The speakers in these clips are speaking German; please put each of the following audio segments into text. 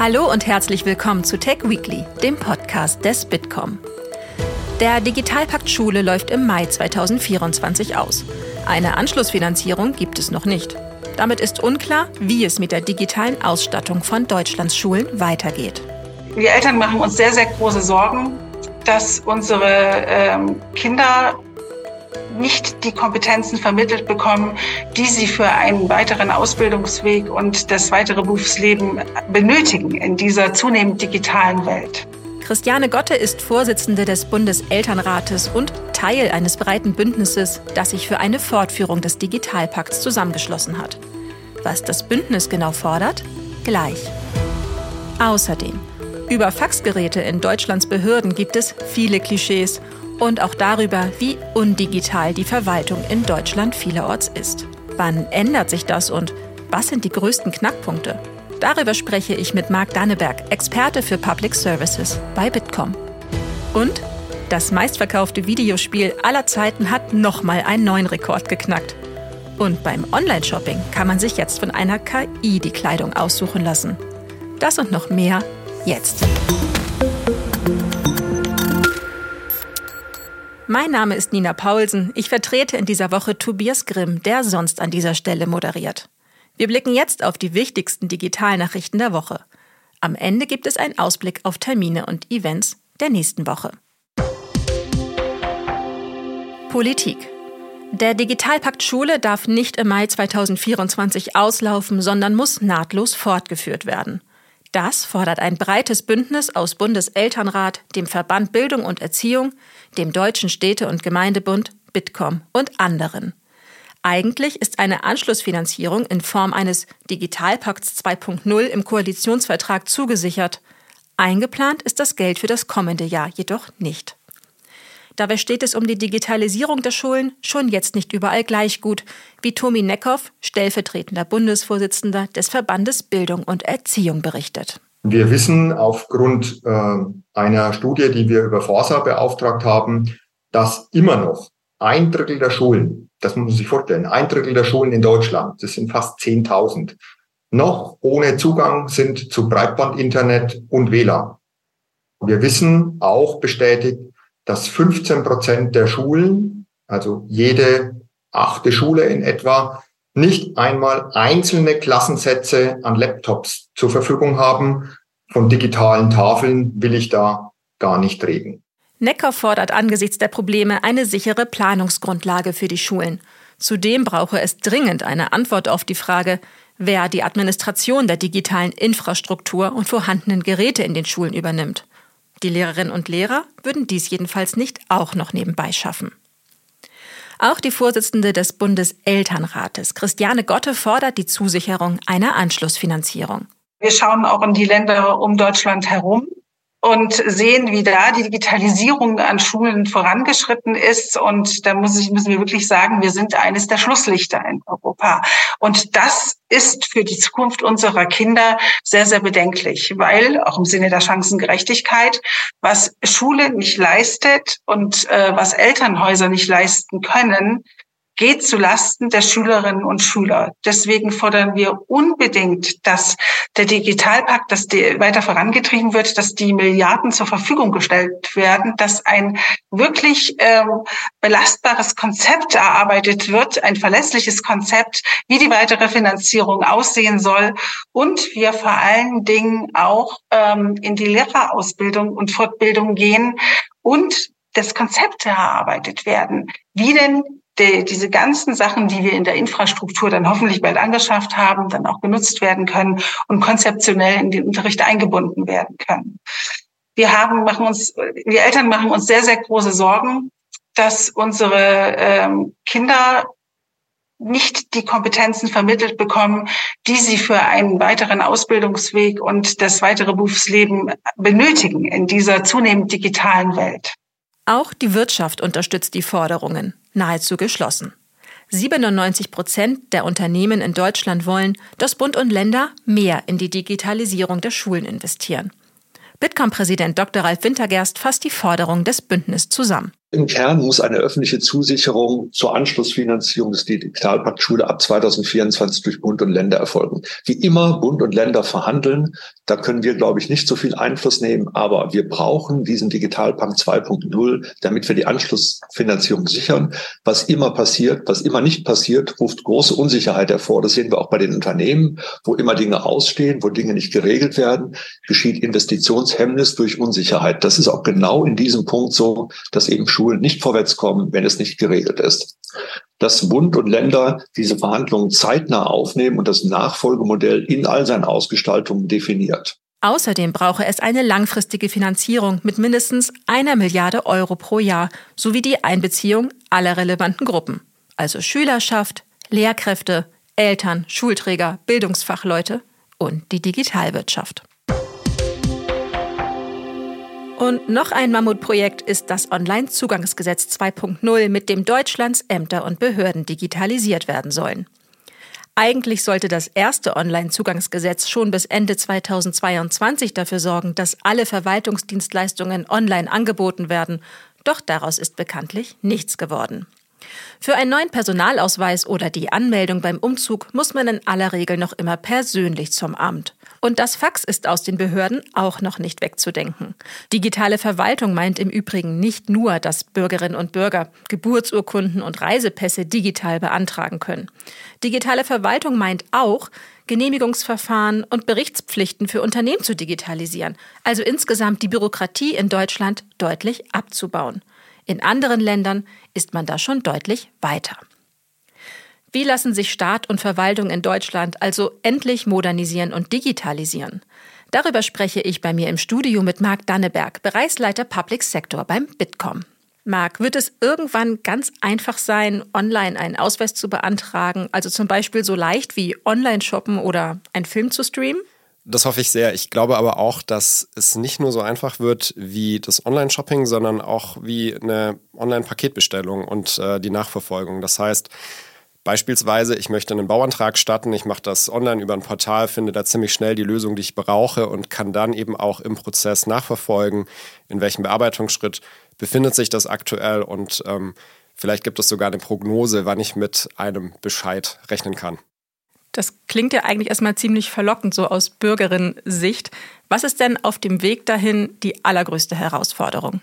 Hallo und herzlich willkommen zu Tech Weekly, dem Podcast des Bitkom. Der Digitalpakt Schule läuft im Mai 2024 aus. Eine Anschlussfinanzierung gibt es noch nicht. Damit ist unklar, wie es mit der digitalen Ausstattung von Deutschlands Schulen weitergeht. Wir Eltern machen uns sehr, sehr große Sorgen, dass unsere ähm, Kinder nicht die Kompetenzen vermittelt bekommen, die sie für einen weiteren Ausbildungsweg und das weitere Berufsleben benötigen in dieser zunehmend digitalen Welt. Christiane Gotte ist Vorsitzende des Bundeselternrates und Teil eines breiten Bündnisses, das sich für eine Fortführung des Digitalpakts zusammengeschlossen hat. Was das Bündnis genau fordert? Gleich. Außerdem, über Faxgeräte in Deutschlands Behörden gibt es viele Klischees und auch darüber, wie undigital die Verwaltung in Deutschland vielerorts ist. Wann ändert sich das und was sind die größten Knackpunkte? Darüber spreche ich mit Marc Danneberg, Experte für Public Services bei Bitkom. Und das meistverkaufte Videospiel aller Zeiten hat nochmal einen neuen Rekord geknackt. Und beim Online-Shopping kann man sich jetzt von einer KI die Kleidung aussuchen lassen. Das und noch mehr jetzt. Mein Name ist Nina Paulsen. Ich vertrete in dieser Woche Tobias Grimm, der sonst an dieser Stelle moderiert. Wir blicken jetzt auf die wichtigsten Digitalnachrichten der Woche. Am Ende gibt es einen Ausblick auf Termine und Events der nächsten Woche. Politik. Der Digitalpakt Schule darf nicht im Mai 2024 auslaufen, sondern muss nahtlos fortgeführt werden. Das fordert ein breites Bündnis aus Bundeselternrat, dem Verband Bildung und Erziehung, dem Deutschen Städte- und Gemeindebund, Bitkom und anderen. Eigentlich ist eine Anschlussfinanzierung in Form eines Digitalpakts 2.0 im Koalitionsvertrag zugesichert. Eingeplant ist das Geld für das kommende Jahr jedoch nicht. Dabei steht es um die Digitalisierung der Schulen schon jetzt nicht überall gleich gut, wie Tomi Neckhoff, stellvertretender Bundesvorsitzender des Verbandes Bildung und Erziehung, berichtet. Wir wissen aufgrund äh, einer Studie, die wir über Forsa beauftragt haben, dass immer noch ein Drittel der Schulen, das muss man sich vorstellen, ein Drittel der Schulen in Deutschland, das sind fast 10.000, noch ohne Zugang sind zu Breitbandinternet und WLAN. Wir wissen auch bestätigt, dass 15 Prozent der Schulen, also jede achte Schule in etwa, nicht einmal einzelne Klassensätze an Laptops zur Verfügung haben. Von digitalen Tafeln will ich da gar nicht reden. Neckar fordert angesichts der Probleme eine sichere Planungsgrundlage für die Schulen. Zudem brauche es dringend eine Antwort auf die Frage, wer die Administration der digitalen Infrastruktur und vorhandenen Geräte in den Schulen übernimmt. Die Lehrerinnen und Lehrer würden dies jedenfalls nicht auch noch nebenbei schaffen. Auch die Vorsitzende des Bundeselternrates, Christiane Gotte, fordert die Zusicherung einer Anschlussfinanzierung. Wir schauen auch in die Länder um Deutschland herum und sehen, wie da die Digitalisierung an Schulen vorangeschritten ist. Und da muss ich, müssen wir wirklich sagen, wir sind eines der Schlusslichter in Europa. Und das ist für die Zukunft unserer Kinder sehr, sehr bedenklich, weil auch im Sinne der Chancengerechtigkeit, was Schule nicht leistet und äh, was Elternhäuser nicht leisten können, geht zu Lasten der Schülerinnen und Schüler. Deswegen fordern wir unbedingt, dass der Digitalpakt, dass die weiter vorangetrieben wird, dass die Milliarden zur Verfügung gestellt werden, dass ein wirklich ähm, belastbares Konzept erarbeitet wird, ein verlässliches Konzept, wie die weitere Finanzierung aussehen soll und wir vor allen Dingen auch ähm, in die Lehrerausbildung und Fortbildung gehen und das Konzept erarbeitet werden, wie denn die, diese ganzen Sachen, die wir in der Infrastruktur dann hoffentlich bald angeschafft haben, dann auch genutzt werden können und konzeptionell in den Unterricht eingebunden werden können. Wir haben, machen uns, wir Eltern machen uns sehr, sehr große Sorgen, dass unsere ähm, Kinder nicht die Kompetenzen vermittelt bekommen, die sie für einen weiteren Ausbildungsweg und das weitere Berufsleben benötigen in dieser zunehmend digitalen Welt. Auch die Wirtschaft unterstützt die Forderungen, nahezu geschlossen. 97 Prozent der Unternehmen in Deutschland wollen, dass Bund und Länder mehr in die Digitalisierung der Schulen investieren. Bitkom-Präsident Dr. Ralf Wintergerst fasst die Forderung des Bündnisses zusammen. Im Kern muss eine öffentliche Zusicherung zur Anschlussfinanzierung des Digitalpakt Schule ab 2024 durch Bund und Länder erfolgen. Wie immer, Bund und Länder verhandeln. Da können wir, glaube ich, nicht so viel Einfluss nehmen. Aber wir brauchen diesen Digitalpakt 2.0, damit wir die Anschlussfinanzierung sichern. Was immer passiert, was immer nicht passiert, ruft große Unsicherheit hervor. Das sehen wir auch bei den Unternehmen, wo immer Dinge ausstehen, wo Dinge nicht geregelt werden, geschieht Investitionshemmnis durch Unsicherheit. Das ist auch genau in diesem Punkt so, dass eben Schulen nicht vorwärts kommen, wenn es nicht geregelt ist. Dass Bund und Länder diese Verhandlungen zeitnah aufnehmen und das Nachfolgemodell in all seinen Ausgestaltungen definiert. Außerdem brauche es eine langfristige Finanzierung mit mindestens einer Milliarde Euro pro Jahr sowie die Einbeziehung aller relevanten Gruppen, also Schülerschaft, Lehrkräfte, Eltern, Schulträger, Bildungsfachleute und die Digitalwirtschaft. Und noch ein Mammutprojekt ist das Onlinezugangsgesetz 2.0, mit dem Deutschlands Ämter und Behörden digitalisiert werden sollen. Eigentlich sollte das erste Online-Zugangsgesetz schon bis Ende 2022 dafür sorgen, dass alle Verwaltungsdienstleistungen online angeboten werden, doch daraus ist bekanntlich nichts geworden. Für einen neuen Personalausweis oder die Anmeldung beim Umzug muss man in aller Regel noch immer persönlich zum Amt. Und das Fax ist aus den Behörden auch noch nicht wegzudenken. Digitale Verwaltung meint im Übrigen nicht nur, dass Bürgerinnen und Bürger Geburtsurkunden und Reisepässe digital beantragen können. Digitale Verwaltung meint auch, Genehmigungsverfahren und Berichtspflichten für Unternehmen zu digitalisieren, also insgesamt die Bürokratie in Deutschland deutlich abzubauen. In anderen Ländern ist man da schon deutlich weiter. Wie lassen sich Staat und Verwaltung in Deutschland also endlich modernisieren und digitalisieren? Darüber spreche ich bei mir im Studio mit Marc Danneberg, Bereichsleiter Public Sector beim Bitkom. Marc, wird es irgendwann ganz einfach sein, online einen Ausweis zu beantragen, also zum Beispiel so leicht wie online shoppen oder einen Film zu streamen? Das hoffe ich sehr. Ich glaube aber auch, dass es nicht nur so einfach wird wie das Online-Shopping, sondern auch wie eine Online-Paketbestellung und äh, die Nachverfolgung. Das heißt, Beispielsweise, ich möchte einen Bauantrag starten, ich mache das online über ein Portal, finde da ziemlich schnell die Lösung, die ich brauche und kann dann eben auch im Prozess nachverfolgen, in welchem Bearbeitungsschritt befindet sich das aktuell und ähm, vielleicht gibt es sogar eine Prognose, wann ich mit einem Bescheid rechnen kann. Das klingt ja eigentlich erstmal ziemlich verlockend, so aus Bürgerin-Sicht. Was ist denn auf dem Weg dahin die allergrößte Herausforderung?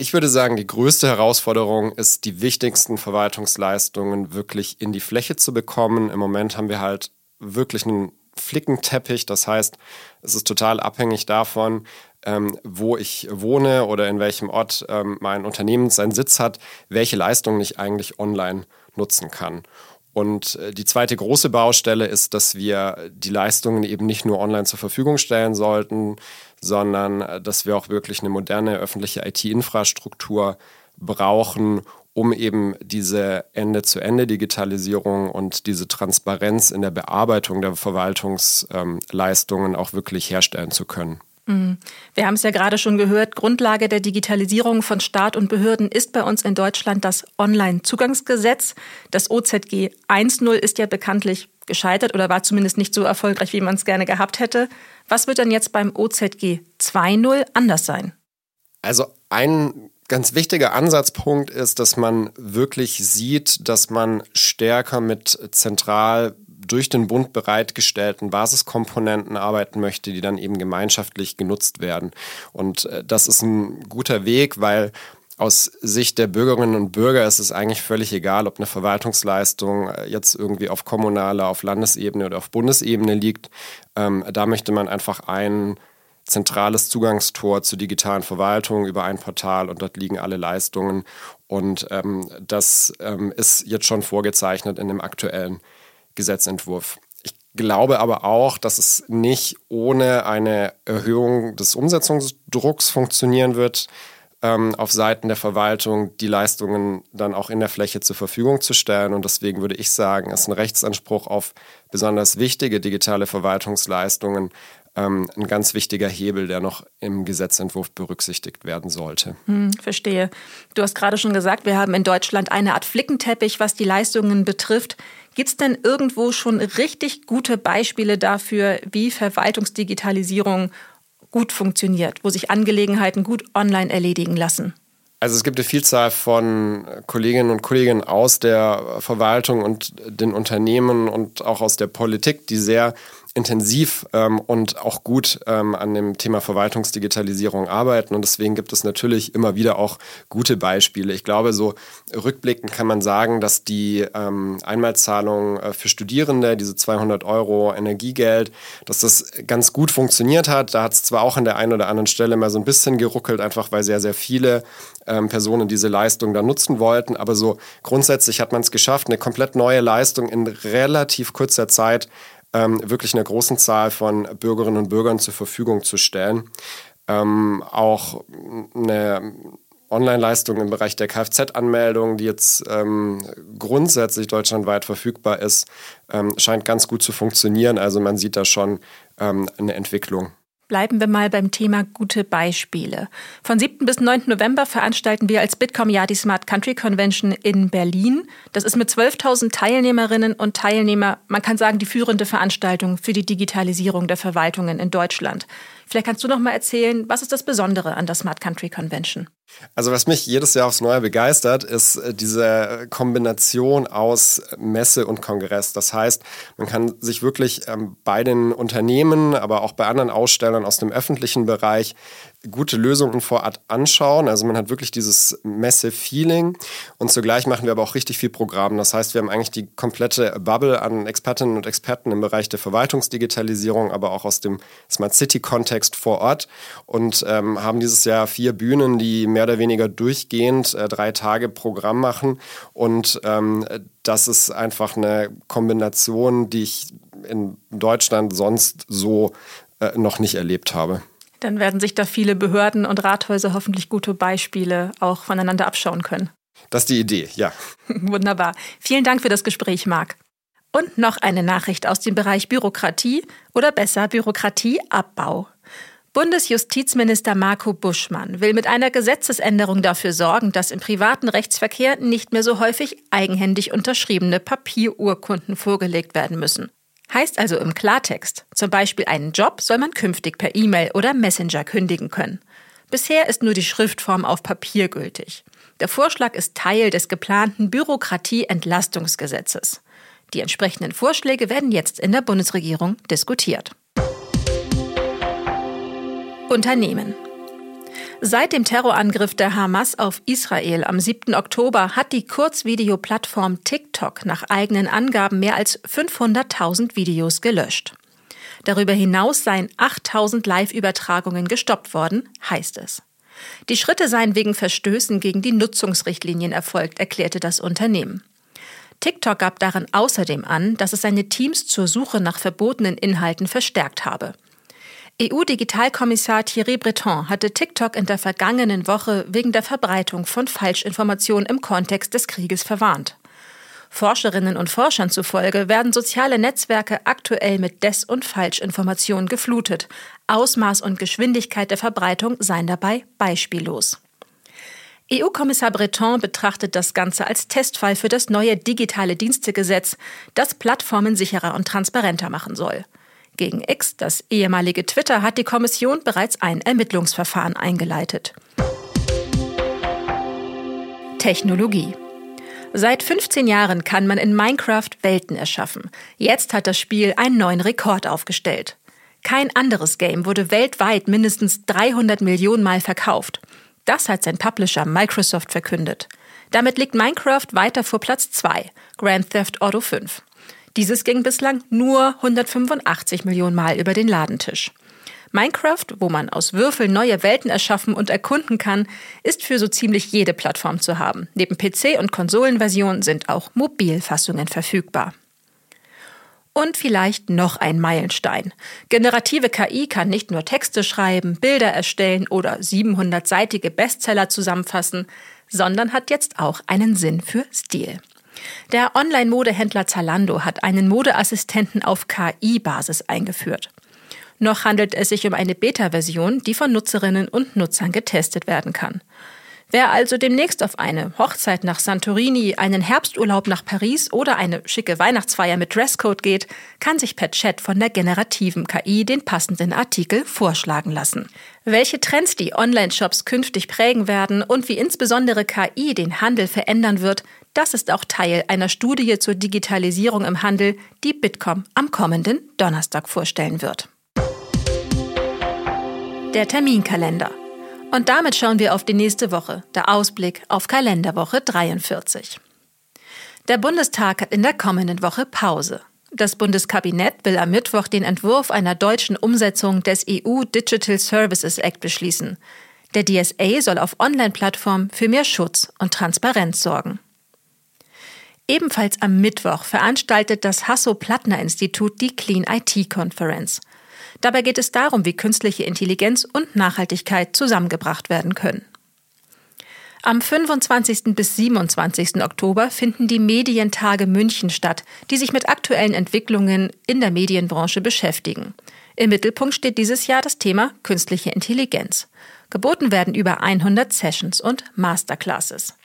Ich würde sagen, die größte Herausforderung ist, die wichtigsten Verwaltungsleistungen wirklich in die Fläche zu bekommen. Im Moment haben wir halt wirklich einen Flickenteppich. Das heißt, es ist total abhängig davon, ähm, wo ich wohne oder in welchem Ort ähm, mein Unternehmen seinen Sitz hat, welche Leistungen ich eigentlich online nutzen kann. Und äh, die zweite große Baustelle ist, dass wir die Leistungen eben nicht nur online zur Verfügung stellen sollten, sondern äh, dass wir auch wirklich eine moderne öffentliche IT-Infrastruktur brauchen, um eben diese Ende-zu-Ende-Digitalisierung und diese Transparenz in der Bearbeitung der Verwaltungsleistungen auch wirklich herstellen zu können. Mhm. Wir haben es ja gerade schon gehört, Grundlage der Digitalisierung von Staat und Behörden ist bei uns in Deutschland das Online-Zugangsgesetz. Das OZG 1.0 ist ja bekanntlich gescheitert oder war zumindest nicht so erfolgreich, wie man es gerne gehabt hätte. Was wird dann jetzt beim OZG 2.0 anders sein? Also ein ganz wichtiger Ansatzpunkt ist, dass man wirklich sieht, dass man stärker mit zentral durch den Bund bereitgestellten Basiskomponenten arbeiten möchte, die dann eben gemeinschaftlich genutzt werden. Und äh, das ist ein guter Weg, weil aus Sicht der Bürgerinnen und Bürger ist es eigentlich völlig egal, ob eine Verwaltungsleistung äh, jetzt irgendwie auf kommunaler, auf Landesebene oder auf Bundesebene liegt. Ähm, da möchte man einfach ein zentrales Zugangstor zur digitalen Verwaltung über ein Portal und dort liegen alle Leistungen. Und ähm, das ähm, ist jetzt schon vorgezeichnet in dem aktuellen Gesetzentwurf. Ich glaube aber auch, dass es nicht ohne eine Erhöhung des Umsetzungsdrucks funktionieren wird, ähm, auf Seiten der Verwaltung die Leistungen dann auch in der Fläche zur Verfügung zu stellen. Und deswegen würde ich sagen, ist ein Rechtsanspruch auf besonders wichtige digitale Verwaltungsleistungen ähm, ein ganz wichtiger Hebel, der noch im Gesetzentwurf berücksichtigt werden sollte. Hm, verstehe. Du hast gerade schon gesagt, wir haben in Deutschland eine Art Flickenteppich, was die Leistungen betrifft. Gibt es denn irgendwo schon richtig gute Beispiele dafür, wie Verwaltungsdigitalisierung gut funktioniert, wo sich Angelegenheiten gut online erledigen lassen? Also es gibt eine Vielzahl von Kolleginnen und Kollegen aus der Verwaltung und den Unternehmen und auch aus der Politik, die sehr intensiv ähm, und auch gut ähm, an dem Thema Verwaltungsdigitalisierung arbeiten. Und deswegen gibt es natürlich immer wieder auch gute Beispiele. Ich glaube, so rückblickend kann man sagen, dass die ähm, Einmalzahlung äh, für Studierende, diese 200 Euro Energiegeld, dass das ganz gut funktioniert hat. Da hat es zwar auch an der einen oder anderen Stelle mal so ein bisschen geruckelt, einfach weil sehr, sehr viele ähm, Personen diese Leistung dann nutzen wollten. Aber so grundsätzlich hat man es geschafft, eine komplett neue Leistung in relativ kurzer Zeit ähm, wirklich einer großen Zahl von Bürgerinnen und Bürgern zur Verfügung zu stellen. Ähm, auch eine Online-Leistung im Bereich der Kfz-Anmeldung, die jetzt ähm, grundsätzlich deutschlandweit verfügbar ist, ähm, scheint ganz gut zu funktionieren. Also man sieht da schon ähm, eine Entwicklung. Bleiben wir mal beim Thema gute Beispiele. Von 7. bis 9. November veranstalten wir als Bitkom ja die Smart Country Convention in Berlin. Das ist mit 12.000 Teilnehmerinnen und Teilnehmer, man kann sagen, die führende Veranstaltung für die Digitalisierung der Verwaltungen in Deutschland. Vielleicht kannst du noch mal erzählen, was ist das Besondere an der Smart Country Convention? Also was mich jedes Jahr aufs Neue begeistert, ist äh, diese Kombination aus Messe und Kongress. Das heißt, man kann sich wirklich ähm, bei den Unternehmen, aber auch bei anderen Ausstellern aus dem öffentlichen Bereich gute Lösungen vor Ort anschauen. Also man hat wirklich dieses Messe-Feeling und zugleich machen wir aber auch richtig viel Programm. Das heißt, wir haben eigentlich die komplette Bubble an Expertinnen und Experten im Bereich der Verwaltungsdigitalisierung, aber auch aus dem Smart City-Kontext vor Ort und ähm, haben dieses Jahr vier Bühnen, die mehr oder weniger durchgehend äh, drei Tage Programm machen und ähm, das ist einfach eine Kombination, die ich in Deutschland sonst so äh, noch nicht erlebt habe. Dann werden sich da viele Behörden und Rathäuser hoffentlich gute Beispiele auch voneinander abschauen können. Das ist die Idee, ja. Wunderbar. Vielen Dank für das Gespräch, Marc. Und noch eine Nachricht aus dem Bereich Bürokratie oder besser Bürokratieabbau. Bundesjustizminister Marco Buschmann will mit einer Gesetzesänderung dafür sorgen, dass im privaten Rechtsverkehr nicht mehr so häufig eigenhändig unterschriebene Papierurkunden vorgelegt werden müssen. Heißt also im Klartext, zum Beispiel einen Job soll man künftig per E-Mail oder Messenger kündigen können. Bisher ist nur die Schriftform auf Papier gültig. Der Vorschlag ist Teil des geplanten Bürokratieentlastungsgesetzes. Die entsprechenden Vorschläge werden jetzt in der Bundesregierung diskutiert. Unternehmen. Seit dem Terrorangriff der Hamas auf Israel am 7. Oktober hat die Kurzvideoplattform TikTok nach eigenen Angaben mehr als 500.000 Videos gelöscht. Darüber hinaus seien 8000 Live-Übertragungen gestoppt worden, heißt es. Die Schritte seien wegen Verstößen gegen die Nutzungsrichtlinien erfolgt, erklärte das Unternehmen. TikTok gab darin außerdem an, dass es seine Teams zur Suche nach verbotenen Inhalten verstärkt habe. EU-Digitalkommissar Thierry Breton hatte TikTok in der vergangenen Woche wegen der Verbreitung von Falschinformationen im Kontext des Krieges verwarnt. Forscherinnen und Forschern zufolge werden soziale Netzwerke aktuell mit Des- und Falschinformationen geflutet. Ausmaß und Geschwindigkeit der Verbreitung seien dabei beispiellos. EU-Kommissar Breton betrachtet das Ganze als Testfall für das neue digitale Dienstegesetz, das Plattformen sicherer und transparenter machen soll. Gegen X, das ehemalige Twitter, hat die Kommission bereits ein Ermittlungsverfahren eingeleitet. Technologie. Seit 15 Jahren kann man in Minecraft Welten erschaffen. Jetzt hat das Spiel einen neuen Rekord aufgestellt. Kein anderes Game wurde weltweit mindestens 300 Millionen Mal verkauft. Das hat sein Publisher Microsoft verkündet. Damit liegt Minecraft weiter vor Platz 2, Grand Theft Auto 5. Dieses ging bislang nur 185 Millionen Mal über den Ladentisch. Minecraft, wo man aus Würfeln neue Welten erschaffen und erkunden kann, ist für so ziemlich jede Plattform zu haben. Neben PC- und Konsolenversionen sind auch Mobilfassungen verfügbar. Und vielleicht noch ein Meilenstein. Generative KI kann nicht nur Texte schreiben, Bilder erstellen oder 700-seitige Bestseller zusammenfassen, sondern hat jetzt auch einen Sinn für Stil. Der Online-Modehändler Zalando hat einen Modeassistenten auf KI-Basis eingeführt. Noch handelt es sich um eine Beta-Version, die von Nutzerinnen und Nutzern getestet werden kann. Wer also demnächst auf eine Hochzeit nach Santorini, einen Herbsturlaub nach Paris oder eine schicke Weihnachtsfeier mit Dresscode geht, kann sich per Chat von der generativen KI den passenden Artikel vorschlagen lassen. Welche Trends die Online-Shops künftig prägen werden und wie insbesondere KI den Handel verändern wird, das ist auch Teil einer Studie zur Digitalisierung im Handel, die Bitkom am kommenden Donnerstag vorstellen wird. Der Terminkalender. Und damit schauen wir auf die nächste Woche, der Ausblick auf Kalenderwoche 43. Der Bundestag hat in der kommenden Woche Pause. Das Bundeskabinett will am Mittwoch den Entwurf einer deutschen Umsetzung des EU Digital Services Act beschließen. Der DSA soll auf Online-Plattformen für mehr Schutz und Transparenz sorgen. Ebenfalls am Mittwoch veranstaltet das Hasso-Plattner-Institut die Clean IT Conference. Dabei geht es darum, wie künstliche Intelligenz und Nachhaltigkeit zusammengebracht werden können. Am 25. bis 27. Oktober finden die Medientage München statt, die sich mit aktuellen Entwicklungen in der Medienbranche beschäftigen. Im Mittelpunkt steht dieses Jahr das Thema künstliche Intelligenz. Geboten werden über 100 Sessions und Masterclasses.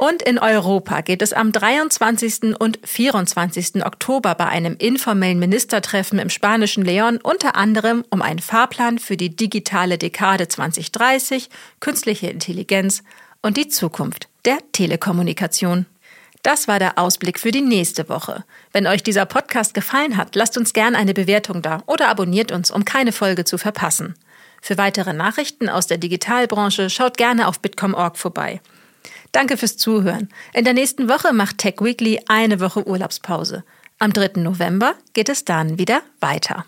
Und in Europa geht es am 23. und 24. Oktober bei einem informellen Ministertreffen im spanischen Leon unter anderem um einen Fahrplan für die digitale Dekade 2030, künstliche Intelligenz und die Zukunft der Telekommunikation. Das war der Ausblick für die nächste Woche. Wenn euch dieser Podcast gefallen hat, lasst uns gerne eine Bewertung da oder abonniert uns, um keine Folge zu verpassen. Für weitere Nachrichten aus der Digitalbranche schaut gerne auf bitcom.org vorbei. Danke fürs Zuhören. In der nächsten Woche macht Tech Weekly eine Woche Urlaubspause. Am 3. November geht es dann wieder weiter.